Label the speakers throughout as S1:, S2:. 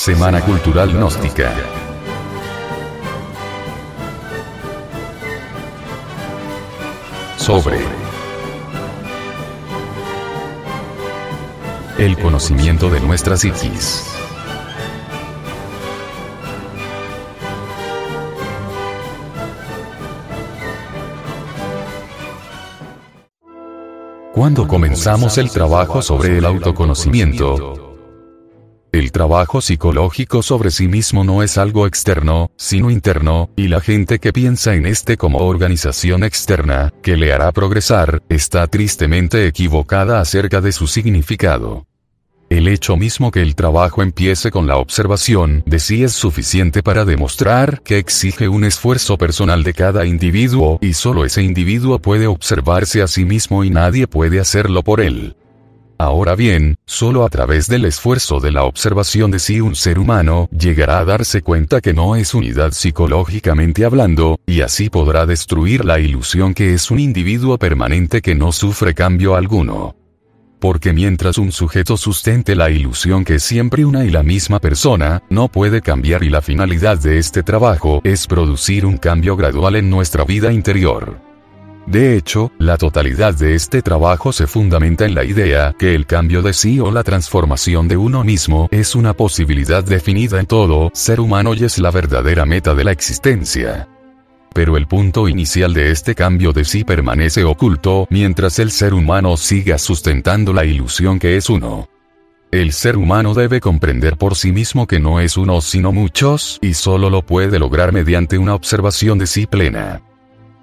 S1: Semana Cultural Gnóstica. Sobre el conocimiento de nuestra psiquis. Cuando comenzamos el trabajo sobre el autoconocimiento, el trabajo psicológico sobre sí mismo no es algo externo, sino interno, y la gente que piensa en este como organización externa, que le hará progresar, está tristemente equivocada acerca de su significado. El hecho mismo que el trabajo empiece con la observación de sí es suficiente para demostrar que exige un esfuerzo personal de cada individuo y solo ese individuo puede observarse a sí mismo y nadie puede hacerlo por él. Ahora bien, solo a través del esfuerzo de la observación de sí un ser humano llegará a darse cuenta que no es unidad psicológicamente hablando, y así podrá destruir la ilusión que es un individuo permanente que no sufre cambio alguno. Porque mientras un sujeto sustente la ilusión que es siempre una y la misma persona, no puede cambiar y la finalidad de este trabajo es producir un cambio gradual en nuestra vida interior. De hecho, la totalidad de este trabajo se fundamenta en la idea que el cambio de sí o la transformación de uno mismo es una posibilidad definida en todo ser humano y es la verdadera meta de la existencia. Pero el punto inicial de este cambio de sí permanece oculto mientras el ser humano siga sustentando la ilusión que es uno. El ser humano debe comprender por sí mismo que no es uno sino muchos, y solo lo puede lograr mediante una observación de sí plena.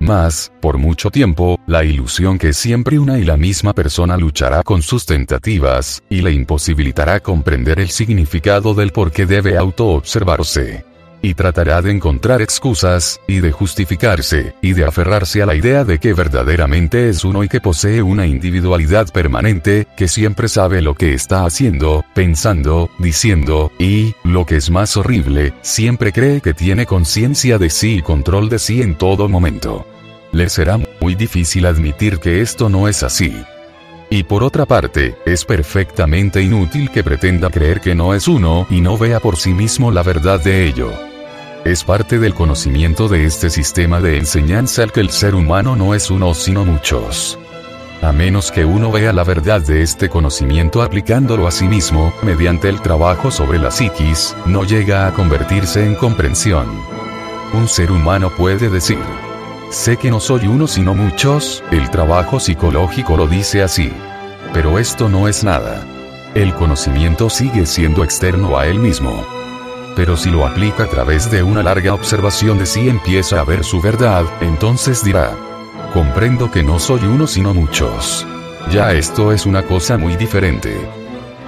S1: Más, por mucho tiempo, la ilusión que siempre una y la misma persona luchará con sus tentativas, y le imposibilitará comprender el significado del por qué debe auto-observarse. Y tratará de encontrar excusas, y de justificarse, y de aferrarse a la idea de que verdaderamente es uno y que posee una individualidad permanente, que siempre sabe lo que está haciendo, pensando, diciendo, y, lo que es más horrible, siempre cree que tiene conciencia de sí y control de sí en todo momento le será muy difícil admitir que esto no es así. Y por otra parte, es perfectamente inútil que pretenda creer que no es uno y no vea por sí mismo la verdad de ello. Es parte del conocimiento de este sistema de enseñanza el que el ser humano no es uno sino muchos. A menos que uno vea la verdad de este conocimiento aplicándolo a sí mismo, mediante el trabajo sobre la psiquis, no llega a convertirse en comprensión. Un ser humano puede decir, Sé que no soy uno sino muchos, el trabajo psicológico lo dice así. Pero esto no es nada. El conocimiento sigue siendo externo a él mismo. Pero si lo aplica a través de una larga observación de sí empieza a ver su verdad, entonces dirá, comprendo que no soy uno sino muchos. Ya esto es una cosa muy diferente.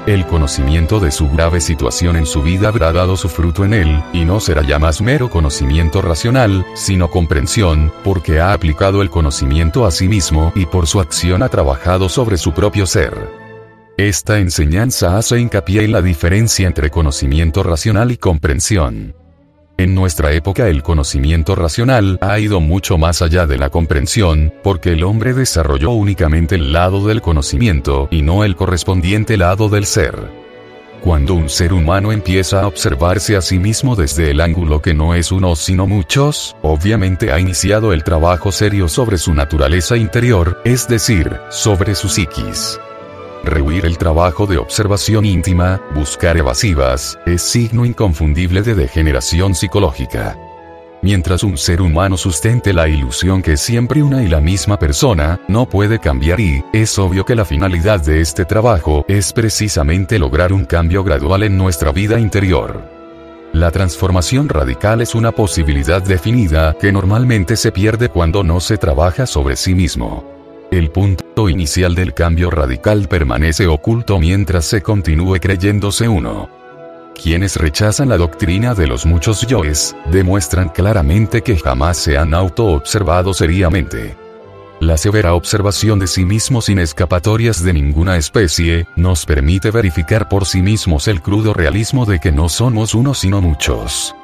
S1: El conocimiento de su grave situación en su vida habrá dado su fruto en él, y no será ya más mero conocimiento racional, sino comprensión, porque ha aplicado el conocimiento a sí mismo y por su acción ha trabajado sobre su propio ser. Esta enseñanza hace hincapié en la diferencia entre conocimiento racional y comprensión. En nuestra época el conocimiento racional ha ido mucho más allá de la comprensión, porque el hombre desarrolló únicamente el lado del conocimiento y no el correspondiente lado del ser. Cuando un ser humano empieza a observarse a sí mismo desde el ángulo que no es uno sino muchos, obviamente ha iniciado el trabajo serio sobre su naturaleza interior, es decir, sobre su psiquis. Rehuir el trabajo de observación íntima, buscar evasivas, es signo inconfundible de degeneración psicológica. Mientras un ser humano sustente la ilusión que es siempre una y la misma persona, no puede cambiar y, es obvio que la finalidad de este trabajo es precisamente lograr un cambio gradual en nuestra vida interior. La transformación radical es una posibilidad definida que normalmente se pierde cuando no se trabaja sobre sí mismo. El punto inicial del cambio radical permanece oculto mientras se continúe creyéndose uno. Quienes rechazan la doctrina de los muchos yoes, demuestran claramente que jamás se han auto-observado seriamente. La severa observación de sí mismos sin escapatorias de ninguna especie, nos permite verificar por sí mismos el crudo realismo de que no somos uno sino muchos.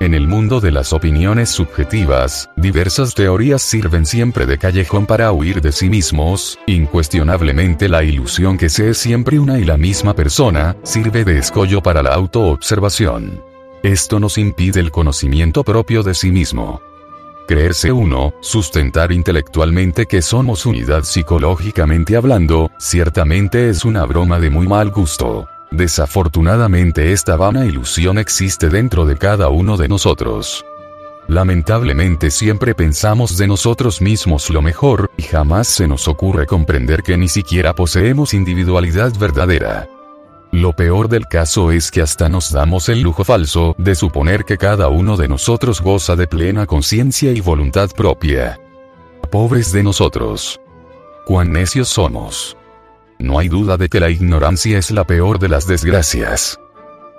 S1: En el mundo de las opiniones subjetivas, diversas teorías sirven siempre de callejón para huir de sí mismos, incuestionablemente la ilusión que se es siempre una y la misma persona, sirve de escollo para la autoobservación. Esto nos impide el conocimiento propio de sí mismo. Creerse uno, sustentar intelectualmente que somos unidad psicológicamente hablando, ciertamente es una broma de muy mal gusto. Desafortunadamente esta vana ilusión existe dentro de cada uno de nosotros. Lamentablemente siempre pensamos de nosotros mismos lo mejor, y jamás se nos ocurre comprender que ni siquiera poseemos individualidad verdadera. Lo peor del caso es que hasta nos damos el lujo falso de suponer que cada uno de nosotros goza de plena conciencia y voluntad propia. Pobres de nosotros. Cuán necios somos. No hay duda de que la ignorancia es la peor de las desgracias.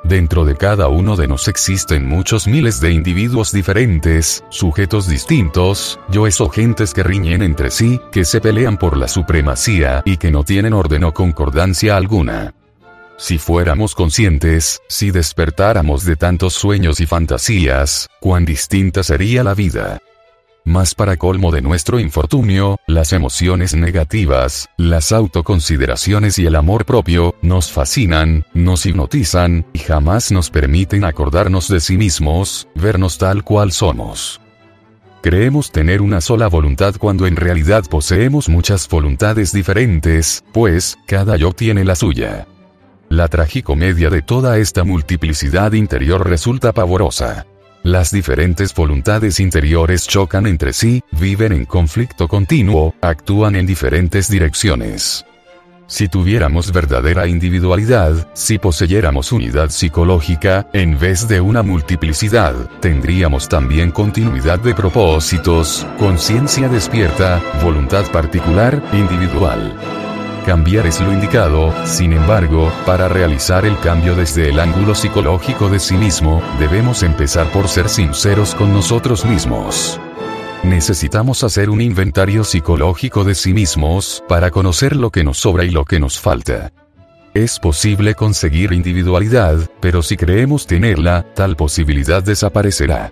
S1: Dentro de cada uno de nos existen muchos miles de individuos diferentes, sujetos distintos, yoes o gentes que riñen entre sí, que se pelean por la supremacía y que no tienen orden o concordancia alguna. Si fuéramos conscientes, si despertáramos de tantos sueños y fantasías, cuán distinta sería la vida. Mas para colmo de nuestro infortunio, las emociones negativas, las autoconsideraciones y el amor propio, nos fascinan, nos hipnotizan, y jamás nos permiten acordarnos de sí mismos, vernos tal cual somos. Creemos tener una sola voluntad cuando en realidad poseemos muchas voluntades diferentes, pues, cada yo tiene la suya. La tragicomedia de toda esta multiplicidad interior resulta pavorosa. Las diferentes voluntades interiores chocan entre sí, viven en conflicto continuo, actúan en diferentes direcciones. Si tuviéramos verdadera individualidad, si poseyéramos unidad psicológica, en vez de una multiplicidad, tendríamos también continuidad de propósitos, conciencia despierta, voluntad particular, individual. Cambiar es lo indicado, sin embargo, para realizar el cambio desde el ángulo psicológico de sí mismo, debemos empezar por ser sinceros con nosotros mismos. Necesitamos hacer un inventario psicológico de sí mismos, para conocer lo que nos sobra y lo que nos falta. Es posible conseguir individualidad, pero si creemos tenerla, tal posibilidad desaparecerá.